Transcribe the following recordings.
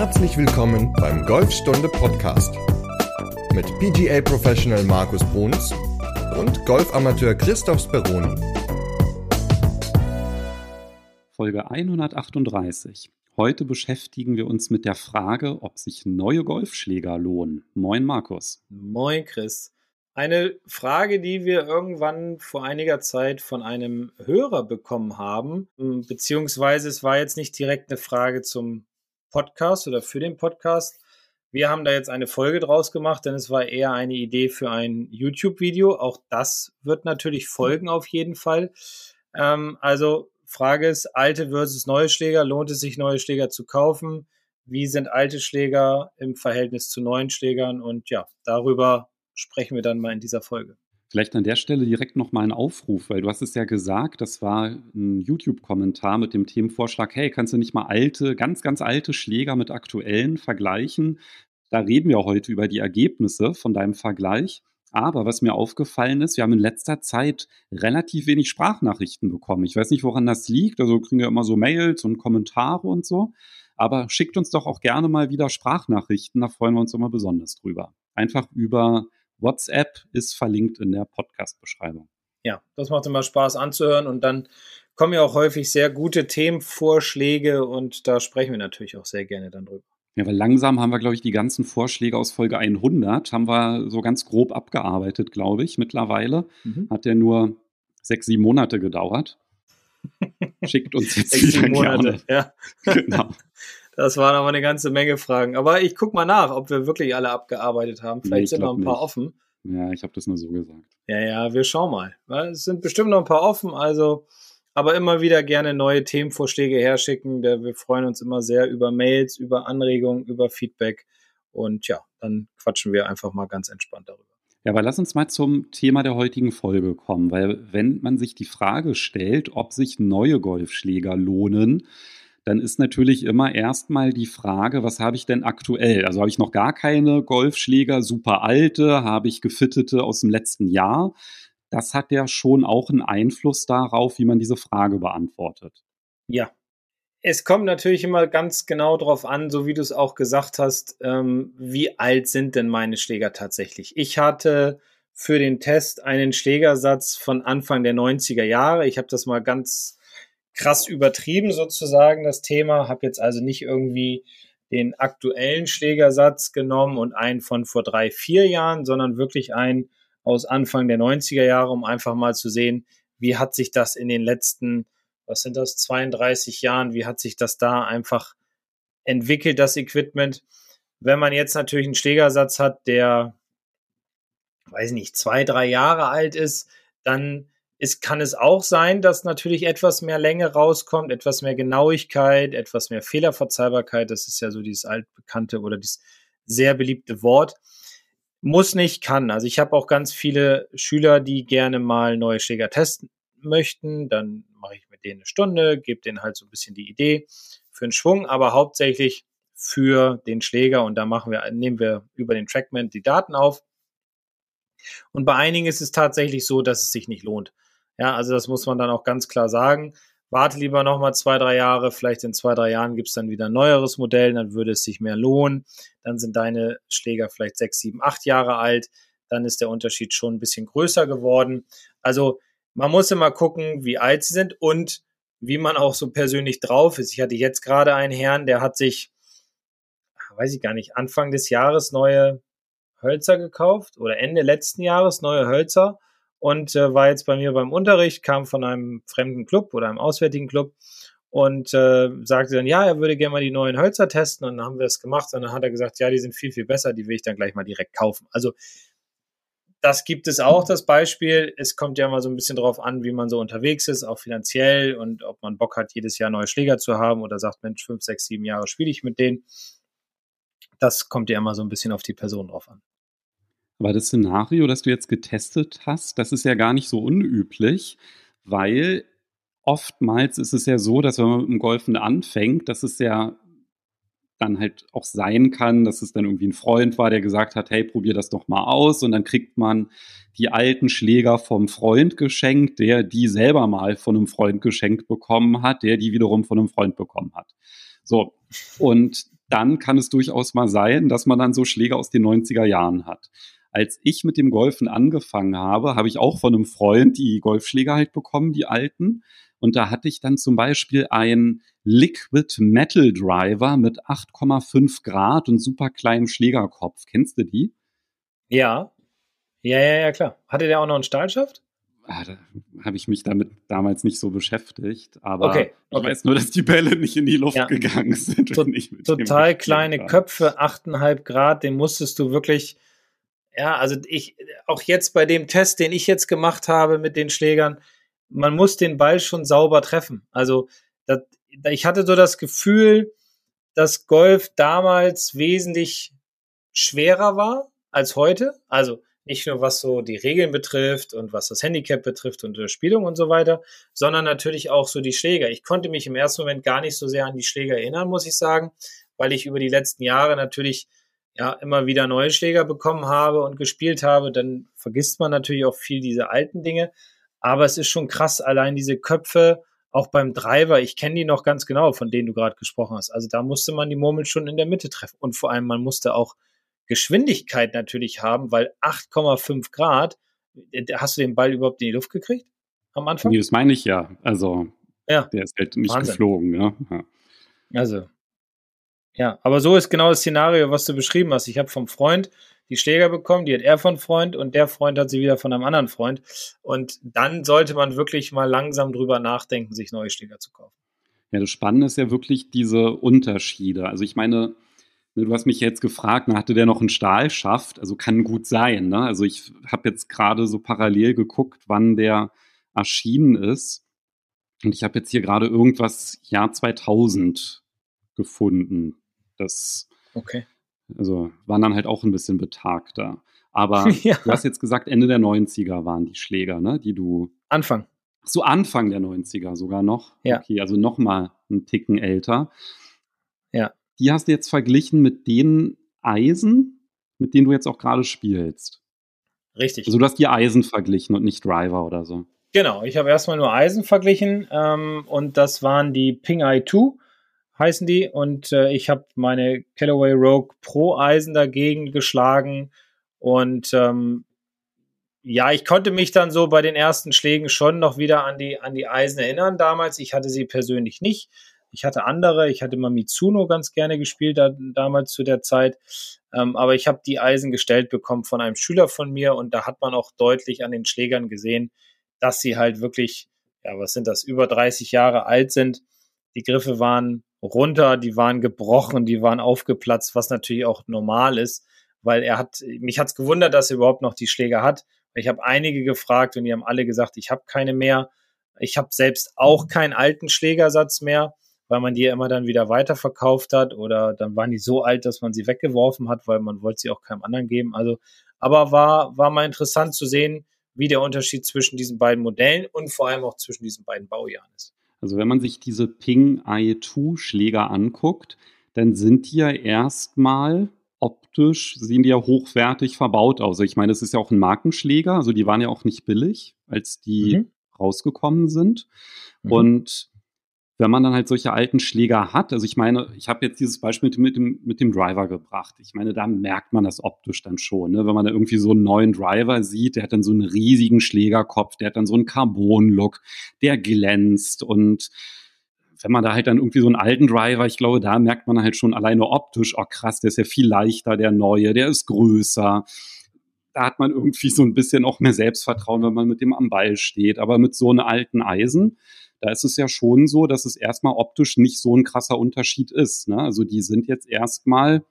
Herzlich willkommen beim Golfstunde Podcast mit PGA Professional Markus Bruns und Golfamateur Christoph Speroni. Folge 138. Heute beschäftigen wir uns mit der Frage, ob sich neue Golfschläger lohnen. Moin Markus. Moin Chris. Eine Frage, die wir irgendwann vor einiger Zeit von einem Hörer bekommen haben, beziehungsweise es war jetzt nicht direkt eine Frage zum Podcast oder für den Podcast. Wir haben da jetzt eine Folge draus gemacht, denn es war eher eine Idee für ein YouTube-Video. Auch das wird natürlich folgen auf jeden Fall. Ähm, also Frage ist, alte versus neue Schläger. Lohnt es sich, neue Schläger zu kaufen? Wie sind alte Schläger im Verhältnis zu neuen Schlägern? Und ja, darüber sprechen wir dann mal in dieser Folge. Vielleicht an der Stelle direkt nochmal ein Aufruf, weil du hast es ja gesagt, das war ein YouTube-Kommentar mit dem Themenvorschlag, hey, kannst du nicht mal alte, ganz, ganz alte Schläger mit aktuellen vergleichen? Da reden wir heute über die Ergebnisse von deinem Vergleich. Aber was mir aufgefallen ist, wir haben in letzter Zeit relativ wenig Sprachnachrichten bekommen. Ich weiß nicht, woran das liegt. Also kriegen wir immer so Mails und Kommentare und so. Aber schickt uns doch auch gerne mal wieder Sprachnachrichten. Da freuen wir uns immer besonders drüber. Einfach über WhatsApp ist verlinkt in der Podcast-Beschreibung. Ja, das macht immer Spaß anzuhören und dann kommen ja auch häufig sehr gute Themenvorschläge und da sprechen wir natürlich auch sehr gerne dann drüber. Ja, weil langsam haben wir, glaube ich, die ganzen Vorschläge aus Folge 100 haben wir so ganz grob abgearbeitet, glaube ich, mittlerweile. Mhm. Hat ja nur sechs, sieben Monate gedauert. Schickt uns jetzt sechs, wieder Monate, gerne. Ja. genau. Das waren aber eine ganze Menge Fragen. Aber ich gucke mal nach, ob wir wirklich alle abgearbeitet haben. Vielleicht nee, sind noch ein paar nicht. offen. Ja, ich habe das nur so gesagt. Ja, ja, wir schauen mal. Es sind bestimmt noch ein paar offen, also aber immer wieder gerne neue Themenvorschläge herschicken. Wir freuen uns immer sehr über Mails, über Anregungen, über Feedback. Und ja, dann quatschen wir einfach mal ganz entspannt darüber. Ja, aber lass uns mal zum Thema der heutigen Folge kommen, weil wenn man sich die Frage stellt, ob sich neue Golfschläger lohnen, dann ist natürlich immer erstmal die Frage, was habe ich denn aktuell? Also habe ich noch gar keine Golfschläger, super alte, habe ich gefittete aus dem letzten Jahr? Das hat ja schon auch einen Einfluss darauf, wie man diese Frage beantwortet. Ja. Es kommt natürlich immer ganz genau darauf an, so wie du es auch gesagt hast, ähm, wie alt sind denn meine Schläger tatsächlich? Ich hatte für den Test einen Schlägersatz von Anfang der 90er Jahre. Ich habe das mal ganz krass übertrieben sozusagen, das Thema. Habe jetzt also nicht irgendwie den aktuellen Schlägersatz genommen und einen von vor drei, vier Jahren, sondern wirklich einen aus Anfang der 90er Jahre, um einfach mal zu sehen, wie hat sich das in den letzten, was sind das, 32 Jahren, wie hat sich das da einfach entwickelt, das Equipment. Wenn man jetzt natürlich einen Schlägersatz hat, der, weiß nicht, zwei, drei Jahre alt ist, dann ist, kann es auch sein, dass natürlich etwas mehr Länge rauskommt, etwas mehr Genauigkeit, etwas mehr Fehlerverzeihbarkeit. Das ist ja so dieses altbekannte oder dieses sehr beliebte Wort. Muss nicht, kann. Also ich habe auch ganz viele Schüler, die gerne mal neue Schläger testen möchten. Dann mache ich mit denen eine Stunde, gebe denen halt so ein bisschen die Idee für den Schwung, aber hauptsächlich für den Schläger und da machen wir, nehmen wir über den Trackman die Daten auf. Und bei einigen ist es tatsächlich so, dass es sich nicht lohnt. Ja, also das muss man dann auch ganz klar sagen. Warte lieber nochmal zwei, drei Jahre. Vielleicht in zwei, drei Jahren gibt es dann wieder ein neueres Modell, dann würde es sich mehr lohnen. Dann sind deine Schläger vielleicht sechs, sieben, acht Jahre alt. Dann ist der Unterschied schon ein bisschen größer geworden. Also man muss immer gucken, wie alt sie sind und wie man auch so persönlich drauf ist. Ich hatte jetzt gerade einen Herrn, der hat sich, weiß ich gar nicht, Anfang des Jahres neue Hölzer gekauft oder Ende letzten Jahres neue Hölzer und äh, war jetzt bei mir beim Unterricht, kam von einem fremden Club oder einem auswärtigen Club und äh, sagte dann, ja, er würde gerne mal die neuen Hölzer testen und dann haben wir es gemacht und dann hat er gesagt, ja, die sind viel, viel besser, die will ich dann gleich mal direkt kaufen. Also das gibt es auch, das Beispiel. Es kommt ja mal so ein bisschen drauf an, wie man so unterwegs ist, auch finanziell und ob man Bock hat, jedes Jahr neue Schläger zu haben oder sagt, Mensch, fünf, sechs, sieben Jahre spiele ich mit denen. Das kommt ja immer so ein bisschen auf die Person drauf an. Aber das Szenario, das du jetzt getestet hast, das ist ja gar nicht so unüblich, weil oftmals ist es ja so, dass wenn man mit dem Golfen anfängt, dass es ja dann halt auch sein kann, dass es dann irgendwie ein Freund war, der gesagt hat, hey, probier das doch mal aus und dann kriegt man die alten Schläger vom Freund geschenkt, der die selber mal von einem Freund geschenkt bekommen hat, der die wiederum von einem Freund bekommen hat. So. Und dann kann es durchaus mal sein, dass man dann so Schläger aus den 90er Jahren hat. Als ich mit dem Golfen angefangen habe, habe ich auch von einem Freund die Golfschläger halt bekommen, die alten. Und da hatte ich dann zum Beispiel einen Liquid Metal Driver mit 8,5 Grad und super kleinem Schlägerkopf. Kennst du die? Ja. Ja, ja, ja, klar. Hatte der auch noch einen Stahlschaft? Ah, da habe ich mich damit damals nicht so beschäftigt, aber okay, okay. ich weiß nur, dass die Bälle nicht in die Luft ja. gegangen sind. To total kleine Köpfe, 8,5 Grad, den musstest du wirklich, ja, also ich, auch jetzt bei dem Test, den ich jetzt gemacht habe mit den Schlägern, man muss den Ball schon sauber treffen. Also das, ich hatte so das Gefühl, dass Golf damals wesentlich schwerer war als heute. Also nicht nur was so die Regeln betrifft und was das Handicap betrifft und die Spielung und so weiter, sondern natürlich auch so die Schläger. Ich konnte mich im ersten Moment gar nicht so sehr an die Schläger erinnern, muss ich sagen, weil ich über die letzten Jahre natürlich ja immer wieder neue Schläger bekommen habe und gespielt habe. Dann vergisst man natürlich auch viel diese alten Dinge. Aber es ist schon krass, allein diese Köpfe, auch beim Driver, ich kenne die noch ganz genau, von denen du gerade gesprochen hast. Also da musste man die Murmel schon in der Mitte treffen. Und vor allem, man musste auch Geschwindigkeit natürlich haben, weil 8,5 Grad, äh, hast du den Ball überhaupt in die Luft gekriegt am Anfang? Nee, das meine ich ja. Also, ja. der ist halt nicht Wahnsinn. geflogen. Ja. ja. Also, ja, aber so ist genau das Szenario, was du beschrieben hast. Ich habe vom Freund die Schläger bekommen, die hat er von Freund und der Freund hat sie wieder von einem anderen Freund. Und dann sollte man wirklich mal langsam drüber nachdenken, sich neue Schläger zu kaufen. Ja, das Spannende ist ja wirklich diese Unterschiede. Also ich meine, ne, du hast mich jetzt gefragt, na, hatte der noch einen Stahlschaft? Also kann gut sein. Ne? Also ich habe jetzt gerade so parallel geguckt, wann der erschienen ist. Und ich habe jetzt hier gerade irgendwas Jahr 2000 gefunden. Das okay. Also waren dann halt auch ein bisschen betagter. Aber ja. du hast jetzt gesagt, Ende der 90er waren die Schläger, ne? Die du. Anfang. So Anfang der 90er sogar noch. Ja. Okay, also noch mal einen Ticken älter. Ja. Die hast du jetzt verglichen mit den Eisen, mit denen du jetzt auch gerade spielst. Richtig. Also du hast die Eisen verglichen und nicht Driver oder so. Genau, ich habe erstmal nur Eisen verglichen ähm, und das waren die Ping Eye 2 heißen die. Und äh, ich habe meine Callaway Rogue Pro Eisen dagegen geschlagen. Und ähm, ja, ich konnte mich dann so bei den ersten Schlägen schon noch wieder an die, an die Eisen erinnern damals. Ich hatte sie persönlich nicht. Ich hatte andere. Ich hatte mal Mitsuno ganz gerne gespielt da, damals zu der Zeit. Ähm, aber ich habe die Eisen gestellt bekommen von einem Schüler von mir und da hat man auch deutlich an den Schlägern gesehen, dass sie halt wirklich, ja, was sind das, über 30 Jahre alt sind. Die Griffe waren runter, die waren gebrochen, die waren aufgeplatzt, was natürlich auch normal ist, weil er hat, mich hat's gewundert, dass er überhaupt noch die Schläger hat. Ich habe einige gefragt und die haben alle gesagt, ich habe keine mehr. Ich habe selbst auch keinen alten Schlägersatz mehr, weil man die ja immer dann wieder weiterverkauft hat oder dann waren die so alt, dass man sie weggeworfen hat, weil man wollte sie auch keinem anderen geben. Also, aber war, war mal interessant zu sehen, wie der Unterschied zwischen diesen beiden Modellen und vor allem auch zwischen diesen beiden Baujahren ist. Also wenn man sich diese Ping i2-Schläger anguckt, dann sind die ja erstmal optisch, sehen die ja hochwertig verbaut aus. Also ich meine, es ist ja auch ein Markenschläger, also die waren ja auch nicht billig, als die mhm. rausgekommen sind. Mhm. Und wenn man dann halt solche alten Schläger hat, also ich meine, ich habe jetzt dieses Beispiel mit, dem, mit dem Driver gebracht. Ich meine, da merkt man das optisch dann schon, ne? wenn man da irgendwie so einen neuen Driver sieht, der hat dann so einen riesigen Schlägerkopf, der hat dann so einen Carbon-Look, der glänzt und wenn man da halt dann irgendwie so einen alten Driver, ich glaube, da merkt man halt schon alleine optisch, oh krass, der ist ja viel leichter, der neue, der ist größer. Da hat man irgendwie so ein bisschen auch mehr Selbstvertrauen, wenn man mit dem am Ball steht. Aber mit so einem alten Eisen, da ist es ja schon so, dass es erstmal optisch nicht so ein krasser Unterschied ist. Ne? Also die sind jetzt erstmal,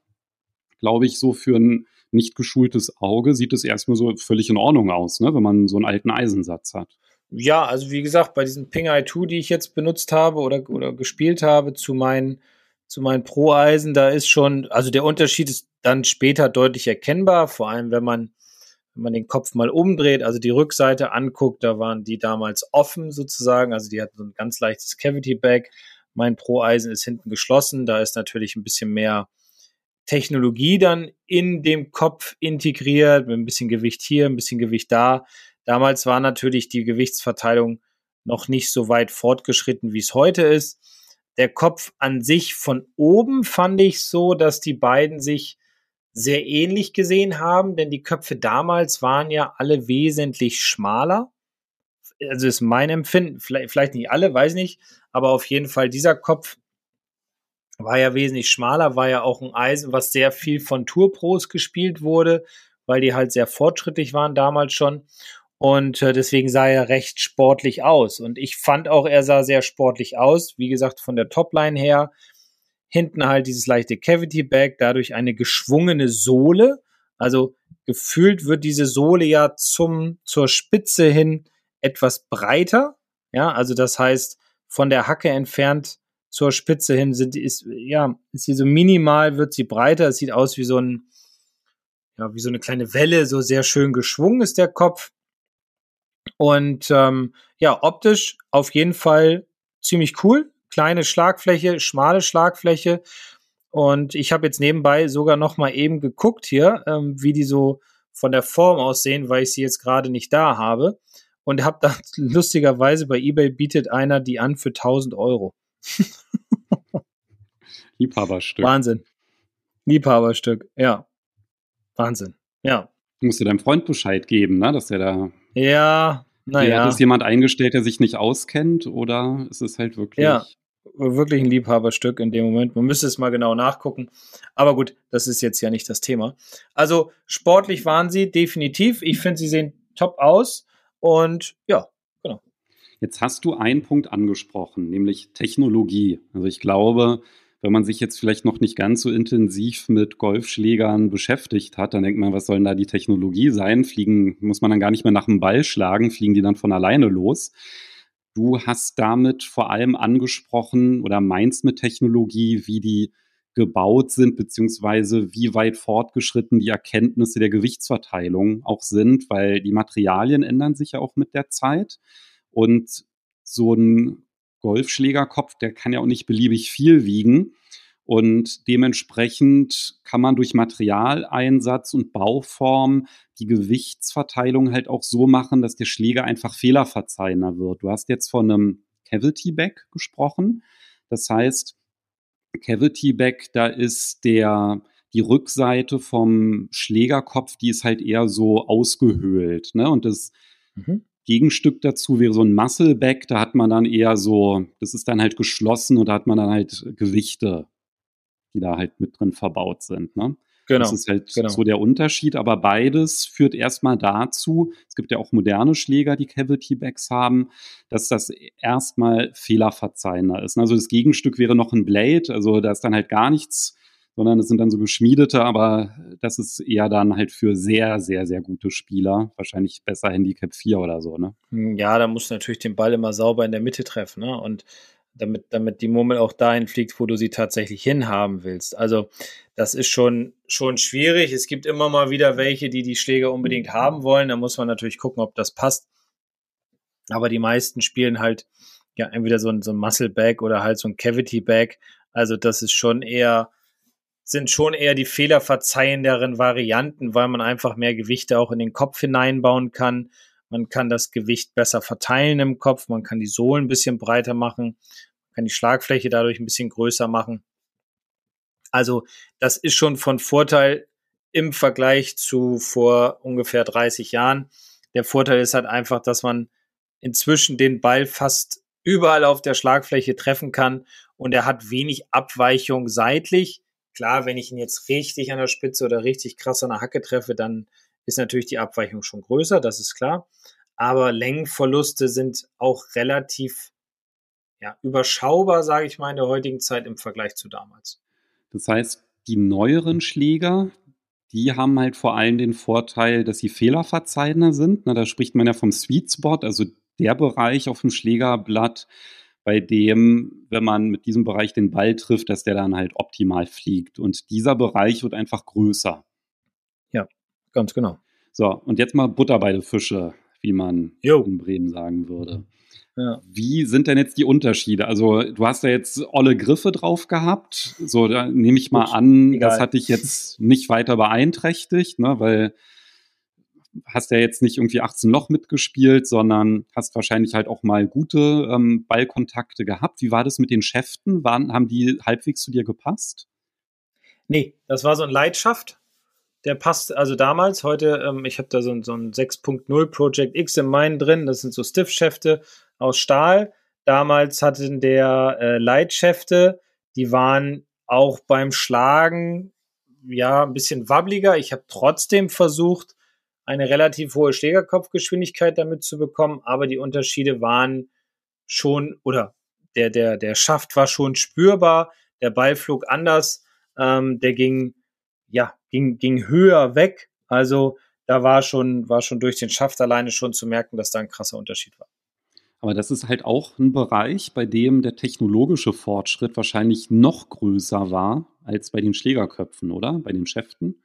glaube ich, so für ein nicht geschultes Auge sieht es erstmal so völlig in Ordnung aus, ne? wenn man so einen alten Eisensatz hat. Ja, also wie gesagt, bei diesen Ping i2, die ich jetzt benutzt habe oder, oder gespielt habe zu meinen, zu meinen Pro-Eisen, da ist schon, also der Unterschied ist dann später deutlich erkennbar, vor allem wenn man wenn man den Kopf mal umdreht, also die Rückseite anguckt, da waren die damals offen sozusagen, also die hatten so ein ganz leichtes Cavity Bag. Mein Pro-Eisen ist hinten geschlossen, da ist natürlich ein bisschen mehr Technologie dann in dem Kopf integriert, mit ein bisschen Gewicht hier, ein bisschen Gewicht da. Damals war natürlich die Gewichtsverteilung noch nicht so weit fortgeschritten, wie es heute ist. der Kopf an sich von oben fand ich so, dass die beiden sich sehr ähnlich gesehen haben, denn die Köpfe damals waren ja alle wesentlich schmaler. Also ist mein Empfinden, vielleicht, nicht alle, weiß nicht, aber auf jeden Fall dieser Kopf war ja wesentlich schmaler, war ja auch ein Eisen, was sehr viel von Tourpros gespielt wurde, weil die halt sehr fortschrittlich waren damals schon. Und äh, deswegen sah er recht sportlich aus. Und ich fand auch, er sah sehr sportlich aus. Wie gesagt, von der Topline her. Hinten halt dieses leichte Cavity Bag, dadurch eine geschwungene Sohle. Also gefühlt wird diese Sohle ja zum, zur Spitze hin etwas breiter. Ja, also das heißt, von der Hacke entfernt zur Spitze hin sind, ist, ja, ist sie so minimal, wird sie breiter. Es sieht aus wie so ein, ja, wie so eine kleine Welle, so sehr schön geschwungen ist der Kopf. Und ähm, ja, optisch auf jeden Fall ziemlich cool. Kleine Schlagfläche, schmale Schlagfläche. Und ich habe jetzt nebenbei sogar noch mal eben geguckt hier, ähm, wie die so von der Form aussehen, weil ich sie jetzt gerade nicht da habe. Und habe da lustigerweise bei eBay bietet einer die an für 1000 Euro. Liebhaberstück. Wahnsinn. Liebhaberstück, ja. Wahnsinn, ja. Du musst dir deinem Freund Bescheid geben, ne, dass er da. Ja, naja. Hat es jemand eingestellt, der sich nicht auskennt oder ist es halt wirklich. Ja, wirklich ein Liebhaberstück in dem Moment. Man müsste es mal genau nachgucken. Aber gut, das ist jetzt ja nicht das Thema. Also sportlich waren sie definitiv. Ich finde, sie sehen top aus. Und ja, genau. Jetzt hast du einen Punkt angesprochen, nämlich Technologie. Also ich glaube, wenn man sich jetzt vielleicht noch nicht ganz so intensiv mit Golfschlägern beschäftigt hat, dann denkt man, was soll denn da die Technologie sein? Fliegen, muss man dann gar nicht mehr nach dem Ball schlagen, fliegen die dann von alleine los. Du hast damit vor allem angesprochen oder meinst mit Technologie, wie die gebaut sind, beziehungsweise wie weit fortgeschritten die Erkenntnisse der Gewichtsverteilung auch sind, weil die Materialien ändern sich ja auch mit der Zeit. Und so ein Golfschlägerkopf, der kann ja auch nicht beliebig viel wiegen. Und dementsprechend kann man durch Materialeinsatz und Bauform die Gewichtsverteilung halt auch so machen, dass der Schläger einfach fehlerverzeihender wird. Du hast jetzt von einem Cavity Back gesprochen. Das heißt, Cavity Back, da ist der, die Rückseite vom Schlägerkopf, die ist halt eher so ausgehöhlt. Ne? Und das mhm. Gegenstück dazu wäre so ein Muscleback, da hat man dann eher so, das ist dann halt geschlossen und da hat man dann halt Gewichte, die da halt mit drin verbaut sind. Ne? Genau. Das ist halt genau. so der Unterschied, aber beides führt erstmal dazu, es gibt ja auch moderne Schläger, die Cavity Backs haben, dass das erstmal fehlerverzeihender ist. Also das Gegenstück wäre noch ein Blade, also da ist dann halt gar nichts sondern es sind dann so geschmiedete, aber das ist eher dann halt für sehr, sehr, sehr gute Spieler. Wahrscheinlich besser Handicap 4 oder so, ne? Hm, ja, da musst du natürlich den Ball immer sauber in der Mitte treffen, ne? Und damit, damit die Murmel auch dahin fliegt, wo du sie tatsächlich hinhaben willst. Also, das ist schon, schon schwierig. Es gibt immer mal wieder welche, die die Schläger unbedingt haben wollen. Da muss man natürlich gucken, ob das passt. Aber die meisten spielen halt ja entweder so ein, so ein Muscle Bag oder halt so ein Cavity Bag. Also, das ist schon eher, sind schon eher die fehlerverzeihenderen Varianten, weil man einfach mehr Gewichte auch in den Kopf hineinbauen kann. Man kann das Gewicht besser verteilen im Kopf, man kann die Sohlen ein bisschen breiter machen, kann die Schlagfläche dadurch ein bisschen größer machen. Also das ist schon von Vorteil im Vergleich zu vor ungefähr 30 Jahren. Der Vorteil ist halt einfach, dass man inzwischen den Ball fast überall auf der Schlagfläche treffen kann und er hat wenig Abweichung seitlich. Klar, wenn ich ihn jetzt richtig an der Spitze oder richtig krass an der Hacke treffe, dann ist natürlich die Abweichung schon größer, das ist klar. Aber Längenverluste sind auch relativ ja, überschaubar, sage ich mal, in der heutigen Zeit im Vergleich zu damals. Das heißt, die neueren Schläger, die haben halt vor allem den Vorteil, dass sie fehlerverzeihender sind. Na, da spricht man ja vom Sweet Spot, also der Bereich auf dem Schlägerblatt, bei dem, wenn man mit diesem Bereich den Ball trifft, dass der dann halt optimal fliegt. Und dieser Bereich wird einfach größer. Ja, ganz genau. So, und jetzt mal Butter bei den Fische, wie man jo. in Bremen sagen würde. Ja. Wie sind denn jetzt die Unterschiede? Also, du hast ja jetzt olle Griffe drauf gehabt. So, da nehme ich mal Gut, an, egal. das hat dich jetzt nicht weiter beeinträchtigt, ne? weil hast ja jetzt nicht irgendwie 18 Loch mitgespielt, sondern hast wahrscheinlich halt auch mal gute ähm, Ballkontakte gehabt. Wie war das mit den Schäften? Waren, haben die halbwegs zu dir gepasst? Nee, das war so ein Leitschaft. Der passt also damals, heute, ähm, ich habe da so, so ein 6.0 Project X in meinen drin, das sind so Stiff-Schäfte aus Stahl. Damals hatten der äh, Leitschäfte, die waren auch beim Schlagen ja ein bisschen wabbliger. Ich habe trotzdem versucht, eine relativ hohe Schlägerkopfgeschwindigkeit damit zu bekommen, aber die Unterschiede waren schon, oder der, der, der Schaft war schon spürbar, der Ball flog anders, ähm, der ging, ja, ging, ging höher weg. Also da war schon, war schon durch den Schaft alleine schon zu merken, dass da ein krasser Unterschied war. Aber das ist halt auch ein Bereich, bei dem der technologische Fortschritt wahrscheinlich noch größer war als bei den Schlägerköpfen, oder? Bei den Schäften.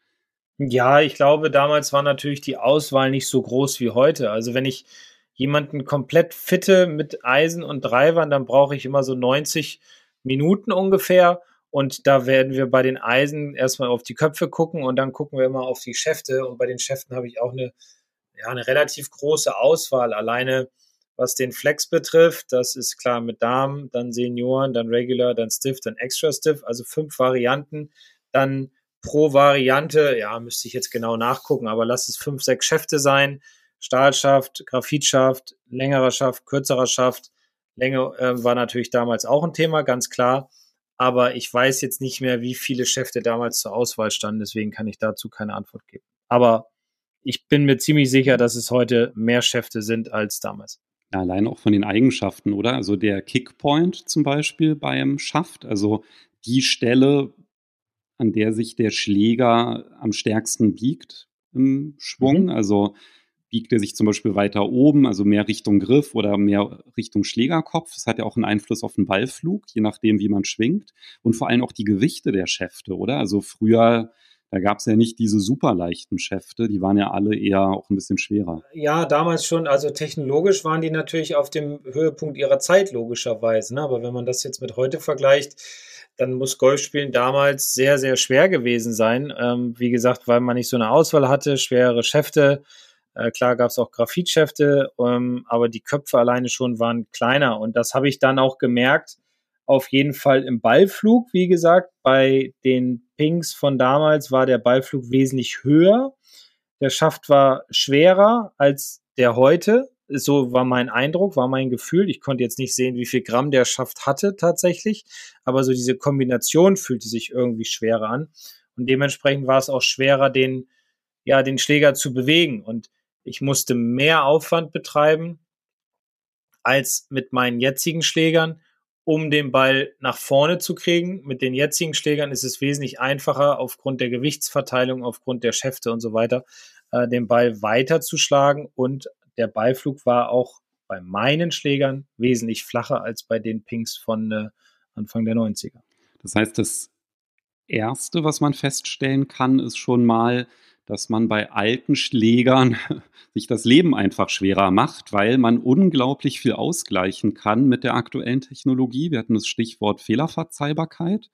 Ja, ich glaube, damals war natürlich die Auswahl nicht so groß wie heute. Also wenn ich jemanden komplett fitte mit Eisen und Drivern, dann brauche ich immer so 90 Minuten ungefähr. Und da werden wir bei den Eisen erstmal auf die Köpfe gucken und dann gucken wir immer auf die Schäfte. Und bei den Schäften habe ich auch eine, ja, eine relativ große Auswahl. Alleine was den Flex betrifft, das ist klar mit Damen, dann Senioren, dann Regular, dann Stiff, dann Extra Stiff, also fünf Varianten. Dann pro Variante, ja, müsste ich jetzt genau nachgucken, aber lass es fünf, sechs Schäfte sein. Stahlschaft, Graphitschaft, längerer Schaft, kürzerer Schaft. Länge äh, war natürlich damals auch ein Thema, ganz klar. Aber ich weiß jetzt nicht mehr, wie viele Schäfte damals zur Auswahl standen, deswegen kann ich dazu keine Antwort geben. Aber ich bin mir ziemlich sicher, dass es heute mehr Schäfte sind als damals. Ja, allein auch von den Eigenschaften, oder? Also der Kickpoint zum Beispiel beim Schaft, also die Stelle, an der sich der Schläger am stärksten biegt im Schwung. Mhm. Also biegt er sich zum Beispiel weiter oben, also mehr Richtung Griff oder mehr Richtung Schlägerkopf. Das hat ja auch einen Einfluss auf den Ballflug, je nachdem, wie man schwingt. Und vor allem auch die Gewichte der Schäfte, oder? Also früher da gab es ja nicht diese super leichten Schäfte, die waren ja alle eher auch ein bisschen schwerer. Ja, damals schon, also technologisch waren die natürlich auf dem Höhepunkt ihrer Zeit, logischerweise. Ne? Aber wenn man das jetzt mit heute vergleicht, dann muss Golfspielen damals sehr, sehr schwer gewesen sein. Ähm, wie gesagt, weil man nicht so eine Auswahl hatte, schwere Schäfte. Äh, klar gab es auch Graphitschäfte, ähm, aber die Köpfe alleine schon waren kleiner. Und das habe ich dann auch gemerkt, auf jeden Fall im Ballflug. Wie gesagt, bei den Pings von damals war der Ballflug wesentlich höher. Der Schaft war schwerer als der heute. So war mein Eindruck, war mein Gefühl. Ich konnte jetzt nicht sehen, wie viel Gramm der Schaft hatte tatsächlich, aber so diese Kombination fühlte sich irgendwie schwerer an. Und dementsprechend war es auch schwerer, den, ja, den Schläger zu bewegen. Und ich musste mehr Aufwand betreiben als mit meinen jetzigen Schlägern um den Ball nach vorne zu kriegen. Mit den jetzigen Schlägern ist es wesentlich einfacher, aufgrund der Gewichtsverteilung, aufgrund der Schäfte und so weiter, äh, den Ball weiter zu schlagen. Und der Ballflug war auch bei meinen Schlägern wesentlich flacher als bei den Pings von äh, Anfang der 90er. Das heißt, das Erste, was man feststellen kann, ist schon mal, dass man bei alten Schlägern sich das Leben einfach schwerer macht, weil man unglaublich viel ausgleichen kann mit der aktuellen Technologie. Wir hatten das Stichwort Fehlerverzeihbarkeit.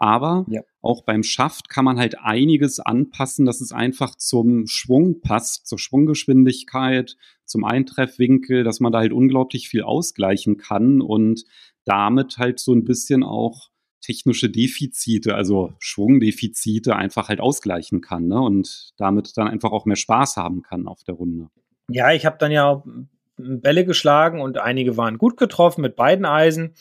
Aber ja. auch beim Schaft kann man halt einiges anpassen, dass es einfach zum Schwung passt, zur Schwunggeschwindigkeit, zum Eintreffwinkel, dass man da halt unglaublich viel ausgleichen kann und damit halt so ein bisschen auch technische Defizite, also Schwungdefizite einfach halt ausgleichen kann ne? und damit dann einfach auch mehr Spaß haben kann auf der Runde. Ja, ich habe dann ja Bälle geschlagen und einige waren gut getroffen mit beiden Eisen.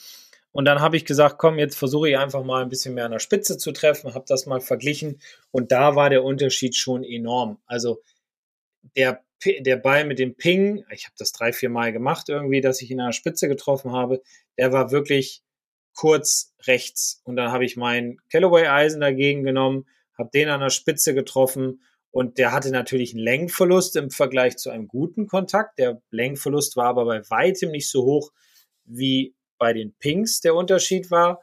Und dann habe ich gesagt, komm, jetzt versuche ich einfach mal ein bisschen mehr an der Spitze zu treffen, habe das mal verglichen und da war der Unterschied schon enorm. Also der, der Ball mit dem Ping, ich habe das drei, vier Mal gemacht irgendwie, dass ich ihn an der Spitze getroffen habe, der war wirklich kurz rechts. Und dann habe ich mein Callaway-Eisen dagegen genommen, habe den an der Spitze getroffen und der hatte natürlich einen Längenverlust im Vergleich zu einem guten Kontakt. Der Längenverlust war aber bei weitem nicht so hoch wie bei den Pinks der Unterschied war.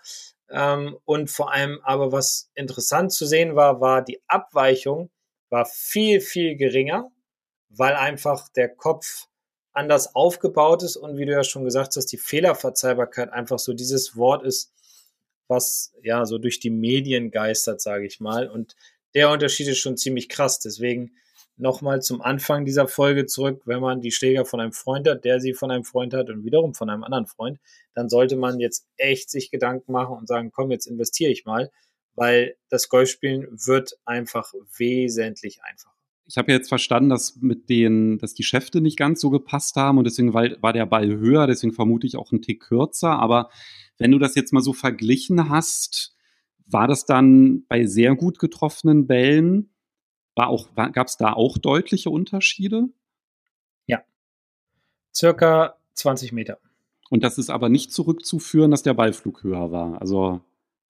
Ähm, und vor allem aber, was interessant zu sehen war, war die Abweichung war viel, viel geringer, weil einfach der Kopf anders aufgebaut ist und wie du ja schon gesagt hast, die Fehlerverzeihbarkeit einfach so dieses Wort ist, was ja so durch die Medien geistert, sage ich mal. Und der Unterschied ist schon ziemlich krass. Deswegen nochmal zum Anfang dieser Folge zurück, wenn man die Schläger von einem Freund hat, der sie von einem Freund hat und wiederum von einem anderen Freund, dann sollte man jetzt echt sich Gedanken machen und sagen, komm, jetzt investiere ich mal, weil das Golfspielen wird einfach wesentlich einfacher. Ich habe jetzt verstanden, dass mit den, dass die Schäfte nicht ganz so gepasst haben und deswegen war, war der Ball höher, deswegen vermute ich auch ein Tick kürzer. Aber wenn du das jetzt mal so verglichen hast, war das dann bei sehr gut getroffenen Bällen war auch, gab es da auch deutliche Unterschiede? Ja. Circa 20 Meter. Und das ist aber nicht zurückzuführen, dass der Ballflug höher war. Also,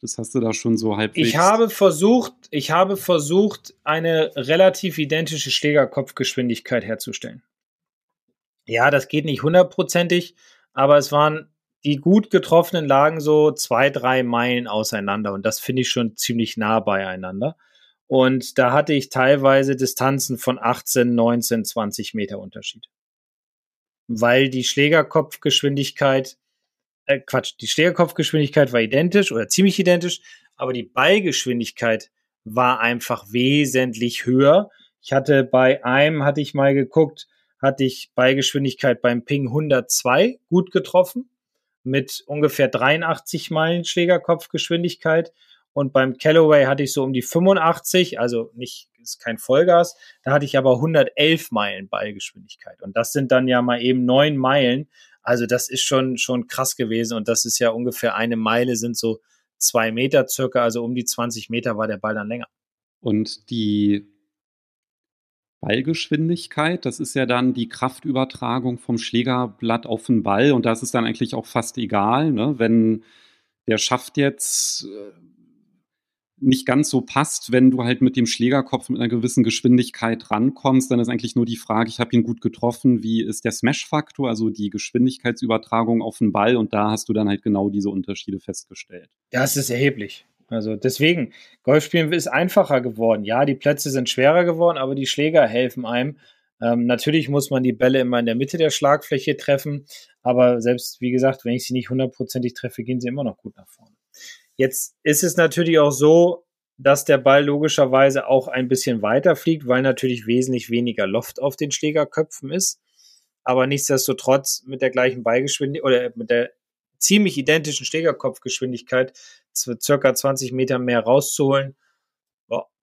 das hast du da schon so halbwegs. Ich habe versucht, ich habe versucht, eine relativ identische Schlägerkopfgeschwindigkeit herzustellen. Ja, das geht nicht hundertprozentig, aber es waren die gut getroffenen lagen so zwei, drei Meilen auseinander und das finde ich schon ziemlich nah beieinander. Und da hatte ich teilweise Distanzen von 18, 19, 20 Meter Unterschied. Weil die Schlägerkopfgeschwindigkeit, äh Quatsch, die Schlägerkopfgeschwindigkeit war identisch oder ziemlich identisch, aber die Ballgeschwindigkeit war einfach wesentlich höher. Ich hatte bei einem, hatte ich mal geguckt, hatte ich Ballgeschwindigkeit beim Ping 102 gut getroffen mit ungefähr 83 Meilen Schlägerkopfgeschwindigkeit und beim Callaway hatte ich so um die 85, also nicht, ist kein Vollgas. Da hatte ich aber 111 Meilen Ballgeschwindigkeit. Und das sind dann ja mal eben neun Meilen. Also das ist schon, schon krass gewesen. Und das ist ja ungefähr eine Meile sind so zwei Meter circa. Also um die 20 Meter war der Ball dann länger. Und die Ballgeschwindigkeit, das ist ja dann die Kraftübertragung vom Schlägerblatt auf den Ball. Und da ist dann eigentlich auch fast egal, ne? wenn der schafft jetzt äh, nicht ganz so passt, wenn du halt mit dem Schlägerkopf mit einer gewissen Geschwindigkeit rankommst, dann ist eigentlich nur die Frage, ich habe ihn gut getroffen, wie ist der Smash-Faktor, also die Geschwindigkeitsübertragung auf den Ball und da hast du dann halt genau diese Unterschiede festgestellt. Das ist erheblich. Also deswegen, Golfspielen ist einfacher geworden. Ja, die Plätze sind schwerer geworden, aber die Schläger helfen einem. Ähm, natürlich muss man die Bälle immer in der Mitte der Schlagfläche treffen, aber selbst, wie gesagt, wenn ich sie nicht hundertprozentig treffe, gehen sie immer noch gut nach vorne. Jetzt ist es natürlich auch so, dass der Ball logischerweise auch ein bisschen weiter fliegt, weil natürlich wesentlich weniger Loft auf den Schlägerköpfen ist. Aber nichtsdestotrotz mit der gleichen Ballgeschwindigkeit oder mit der ziemlich identischen Schlägerkopfgeschwindigkeit circa 20 Meter mehr rauszuholen,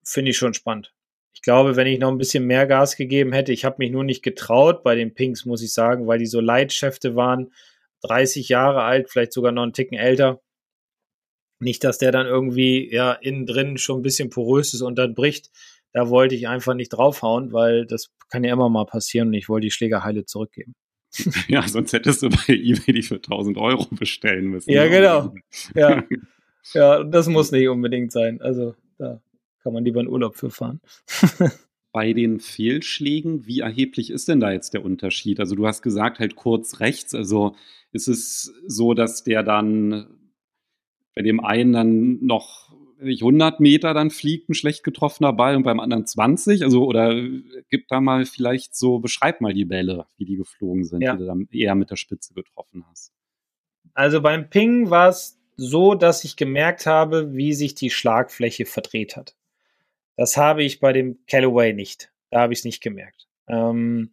finde ich schon spannend. Ich glaube, wenn ich noch ein bisschen mehr Gas gegeben hätte, ich habe mich nur nicht getraut bei den Pinks, muss ich sagen, weil die so Leitschäfte waren, 30 Jahre alt, vielleicht sogar noch einen Ticken älter. Nicht, dass der dann irgendwie ja innen drin schon ein bisschen porös ist und dann bricht. Da wollte ich einfach nicht draufhauen, weil das kann ja immer mal passieren und ich wollte die Schlägerheile zurückgeben. Ja, sonst hättest du bei eBay die für 1000 Euro bestellen müssen. Ja, genau. Ja, ja das muss nicht unbedingt sein. Also da kann man lieber in Urlaub für fahren. bei den Fehlschlägen, wie erheblich ist denn da jetzt der Unterschied? Also du hast gesagt, halt kurz rechts. Also ist es so, dass der dann bei dem einen dann noch 100 Meter dann fliegt ein schlecht getroffener Ball und beim anderen 20? Also, oder gib da mal vielleicht so, beschreib mal die Bälle, wie die geflogen sind, ja. die du dann eher mit der Spitze getroffen hast. Also beim Ping war es so, dass ich gemerkt habe, wie sich die Schlagfläche verdreht hat. Das habe ich bei dem Callaway nicht. Da habe ich es nicht gemerkt. Ähm,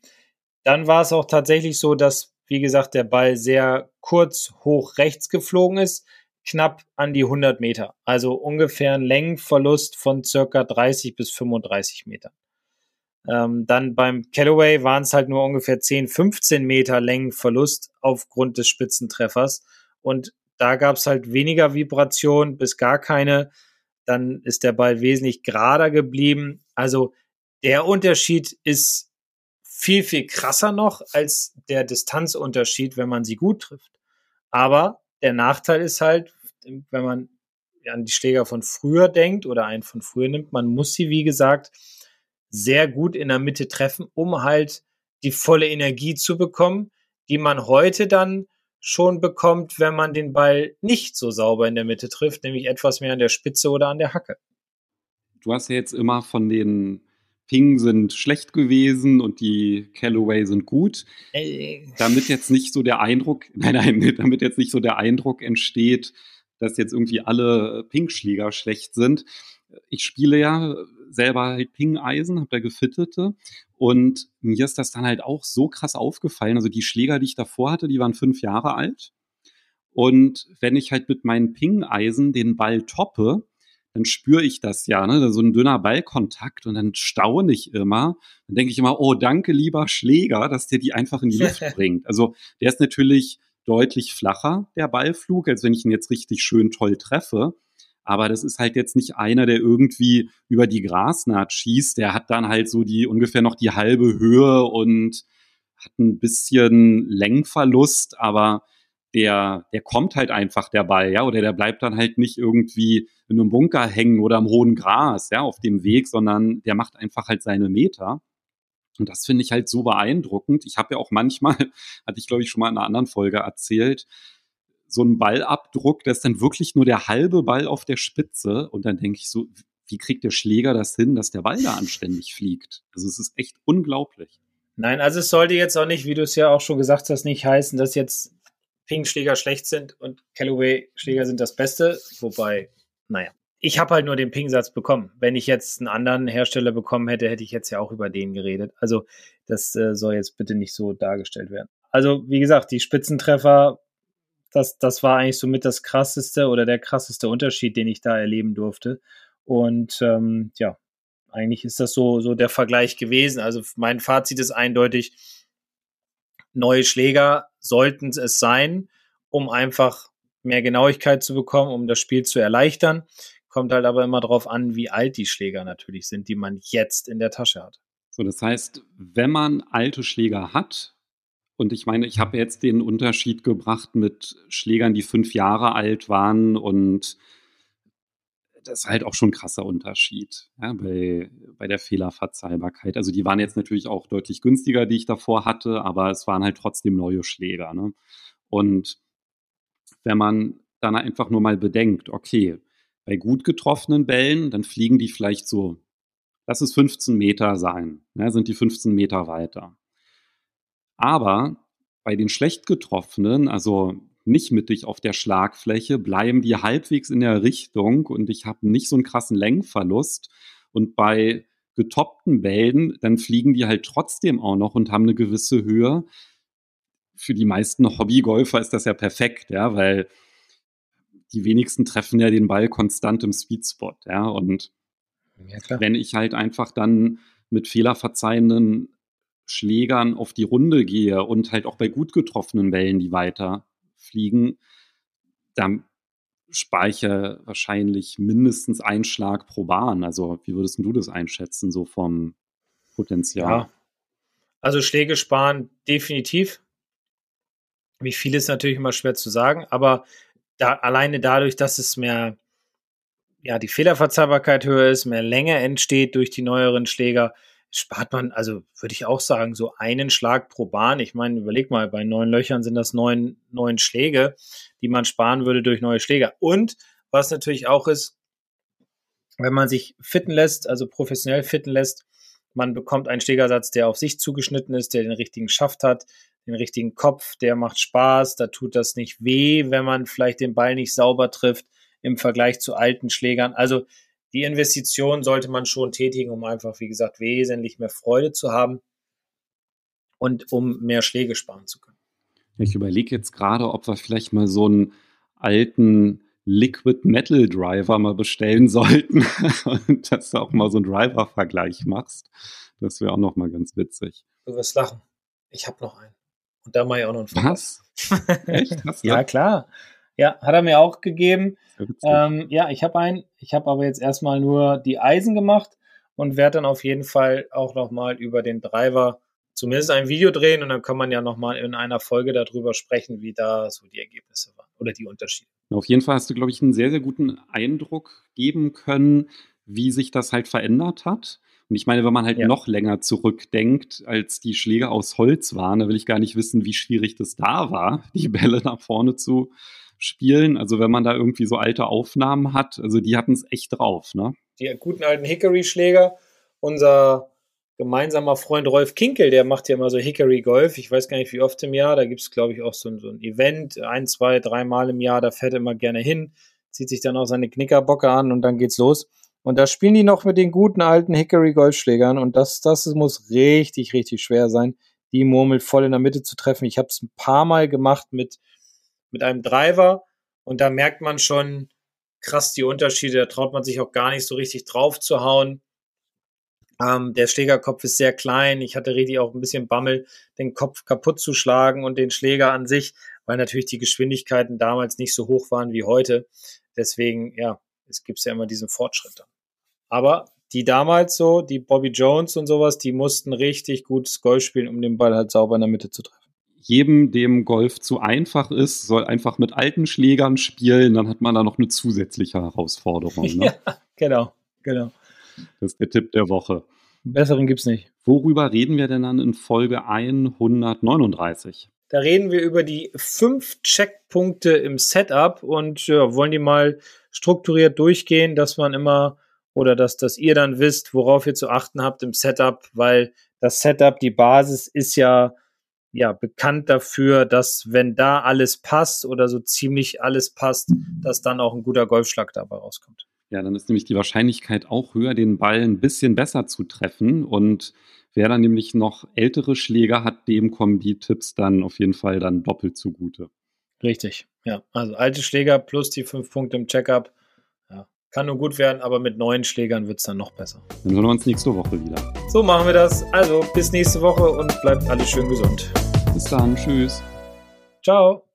dann war es auch tatsächlich so, dass, wie gesagt, der Ball sehr kurz hoch rechts geflogen ist knapp an die 100 Meter. Also ungefähr ein Längenverlust von circa 30 bis 35 Metern. Ähm, dann beim Callaway waren es halt nur ungefähr 10, 15 Meter Längenverlust aufgrund des Spitzentreffers. Und da gab es halt weniger Vibration bis gar keine. Dann ist der Ball wesentlich gerader geblieben. Also der Unterschied ist viel, viel krasser noch als der Distanzunterschied, wenn man sie gut trifft. Aber der Nachteil ist halt, wenn man an die Schläger von früher denkt oder einen von früher nimmt, man muss sie, wie gesagt, sehr gut in der Mitte treffen, um halt die volle Energie zu bekommen, die man heute dann schon bekommt, wenn man den Ball nicht so sauber in der Mitte trifft, nämlich etwas mehr an der Spitze oder an der Hacke. Du hast ja jetzt immer von den Ping sind schlecht gewesen und die Callaway sind gut. Äh. Damit jetzt nicht so der Eindruck, nein, nein, damit jetzt nicht so der Eindruck entsteht, dass jetzt irgendwie alle Pinkschläger schlecht sind. Ich spiele ja selber halt Ping-Eisen, habe da gefittete und mir ist das dann halt auch so krass aufgefallen. Also die Schläger, die ich davor hatte, die waren fünf Jahre alt. Und wenn ich halt mit meinen Ping-Eisen den Ball toppe, dann spüre ich das ja, ne? so ein dünner Ballkontakt und dann staune ich immer. Dann denke ich immer, oh, danke, lieber Schläger, dass der die einfach in die Luft bringt. Also der ist natürlich deutlich flacher, der Ballflug, als wenn ich ihn jetzt richtig schön toll treffe. Aber das ist halt jetzt nicht einer, der irgendwie über die Grasnaht schießt. Der hat dann halt so die ungefähr noch die halbe Höhe und hat ein bisschen Längverlust, aber der, der kommt halt einfach der Ball, ja, oder der bleibt dann halt nicht irgendwie in einem Bunker hängen oder im hohen Gras, ja, auf dem Weg, sondern der macht einfach halt seine Meter. Und das finde ich halt so beeindruckend. Ich habe ja auch manchmal, hatte ich glaube ich schon mal in einer anderen Folge erzählt, so einen Ballabdruck, da ist dann wirklich nur der halbe Ball auf der Spitze. Und dann denke ich so, wie kriegt der Schläger das hin, dass der Ball da anständig fliegt? Also es ist echt unglaublich. Nein, also es sollte jetzt auch nicht, wie du es ja auch schon gesagt hast, nicht heißen, dass jetzt Ping-Schläger schlecht sind und Callaway-Schläger sind das Beste. Wobei, naja, ich habe halt nur den Ping-Satz bekommen. Wenn ich jetzt einen anderen Hersteller bekommen hätte, hätte ich jetzt ja auch über den geredet. Also das äh, soll jetzt bitte nicht so dargestellt werden. Also wie gesagt, die Spitzentreffer, das, das war eigentlich somit das krasseste oder der krasseste Unterschied, den ich da erleben durfte. Und ähm, ja, eigentlich ist das so, so der Vergleich gewesen. Also mein Fazit ist eindeutig, neue Schläger sollten es sein, um einfach mehr Genauigkeit zu bekommen, um das Spiel zu erleichtern. Kommt halt aber immer darauf an, wie alt die Schläger natürlich sind, die man jetzt in der Tasche hat. So, das heißt, wenn man alte Schläger hat, und ich meine, ich habe jetzt den Unterschied gebracht mit Schlägern, die fünf Jahre alt waren und das ist halt auch schon ein krasser Unterschied ja, bei, bei der Fehlerverzeihbarkeit. Also die waren jetzt natürlich auch deutlich günstiger, die ich davor hatte, aber es waren halt trotzdem neue Schläger. Ne? Und wenn man dann einfach nur mal bedenkt, okay, bei gut getroffenen Bällen, dann fliegen die vielleicht so, lass es 15 Meter sein, ja, sind die 15 Meter weiter. Aber bei den schlecht getroffenen, also nicht mittig auf der Schlagfläche, bleiben die halbwegs in der Richtung und ich habe nicht so einen krassen Längenverlust. Und bei getoppten Bällen, dann fliegen die halt trotzdem auch noch und haben eine gewisse Höhe. Für die meisten Hobbygolfer ist das ja perfekt, ja, weil die wenigsten treffen ja den Ball konstant im Sweet Spot, ja. Und ja, wenn ich halt einfach dann mit fehlerverzeihenden Schlägern auf die Runde gehe und halt auch bei gut getroffenen Bällen, die weiter fliegen, dann spare ich ja wahrscheinlich mindestens einen Schlag pro Bahn. Also wie würdest du das einschätzen, so vom Potenzial? Ja. Also Schläge sparen definitiv. Wie viel ist natürlich immer schwer zu sagen, aber da, alleine dadurch, dass es mehr, ja, die Fehlerverzeihbarkeit höher ist, mehr Länge entsteht durch die neueren Schläger, spart man, also würde ich auch sagen, so einen Schlag pro Bahn. Ich meine, überleg mal, bei neun Löchern sind das neun, neun Schläge, die man sparen würde durch neue Schläger. Und was natürlich auch ist, wenn man sich fitten lässt, also professionell fitten lässt, man bekommt einen Schlägersatz, der auf sich zugeschnitten ist, der den richtigen Schaft hat, den richtigen Kopf, der macht Spaß, da tut das nicht weh, wenn man vielleicht den Ball nicht sauber trifft im Vergleich zu alten Schlägern. Also die Investition sollte man schon tätigen, um einfach, wie gesagt, wesentlich mehr Freude zu haben und um mehr Schläge sparen zu können. Ich überlege jetzt gerade, ob wir vielleicht mal so einen alten Liquid Metal Driver mal bestellen sollten und dass du auch mal so einen Driver-Vergleich machst. Das wäre auch noch mal ganz witzig. Du wirst lachen. Ich habe noch einen. Und da mache ich auch noch einen Vergleich. Was? Echt? Hast ja, klar. Ja, hat er mir auch gegeben. Ähm, ja, ich habe einen. Ich habe aber jetzt erstmal nur die Eisen gemacht und werde dann auf jeden Fall auch nochmal über den Driver zumindest ein Video drehen und dann kann man ja nochmal in einer Folge darüber sprechen, wie da so die Ergebnisse waren oder die Unterschiede. Auf jeden Fall hast du, glaube ich, einen sehr, sehr guten Eindruck geben können, wie sich das halt verändert hat. Und ich meine, wenn man halt ja. noch länger zurückdenkt, als die Schläge aus Holz waren, da will ich gar nicht wissen, wie schwierig das da war, die Bälle nach vorne zu spielen. Also wenn man da irgendwie so alte Aufnahmen hat, also die hatten es echt drauf, ne? Die guten alten Hickory-Schläger. Unser gemeinsamer Freund Rolf Kinkel, der macht ja immer so Hickory Golf. Ich weiß gar nicht, wie oft im Jahr. Da gibt es, glaube ich, auch so, so, ein Event, ein, zwei, dreimal im Jahr. Da fährt er immer gerne hin, zieht sich dann auch seine Knickerbocke an und dann geht's los. Und da spielen die noch mit den guten alten Hickory Golfschlägern und das, das muss richtig, richtig schwer sein, die Murmel voll in der Mitte zu treffen. Ich habe es ein paar Mal gemacht mit, mit einem Driver und da merkt man schon krass die Unterschiede. Da traut man sich auch gar nicht so richtig drauf zu hauen. Ähm, der Schlägerkopf ist sehr klein. Ich hatte richtig auch ein bisschen Bammel, den Kopf kaputt zu schlagen und den Schläger an sich, weil natürlich die Geschwindigkeiten damals nicht so hoch waren wie heute. Deswegen, ja, es gibt ja immer diesen Fortschritt. Aber die damals so, die Bobby Jones und sowas, die mussten richtig gutes Golf spielen, um den Ball halt sauber in der Mitte zu treffen. Jedem, dem Golf zu einfach ist, soll einfach mit alten Schlägern spielen, dann hat man da noch eine zusätzliche Herausforderung. Ne? ja, genau, genau. Das ist der Tipp der Woche. Besseren gibt's nicht. Worüber reden wir denn dann in Folge 139? Da reden wir über die fünf Checkpunkte im Setup und ja, wollen die mal strukturiert durchgehen, dass man immer oder dass, dass ihr dann wisst, worauf ihr zu achten habt im Setup, weil das Setup, die Basis ist ja, ja bekannt dafür, dass wenn da alles passt oder so ziemlich alles passt, dass dann auch ein guter Golfschlag dabei rauskommt. Ja, dann ist nämlich die Wahrscheinlichkeit auch höher, den Ball ein bisschen besser zu treffen. Und wer dann nämlich noch ältere Schläger hat, dem kommen die Tipps dann auf jeden Fall dann doppelt zugute. Richtig, ja. Also alte Schläger plus die fünf Punkte im Checkup. Ja, kann nur gut werden, aber mit neuen Schlägern wird es dann noch besser. Dann sehen wir uns nächste Woche wieder. So machen wir das. Also bis nächste Woche und bleibt alles schön gesund. Bis dann. Tschüss. Ciao.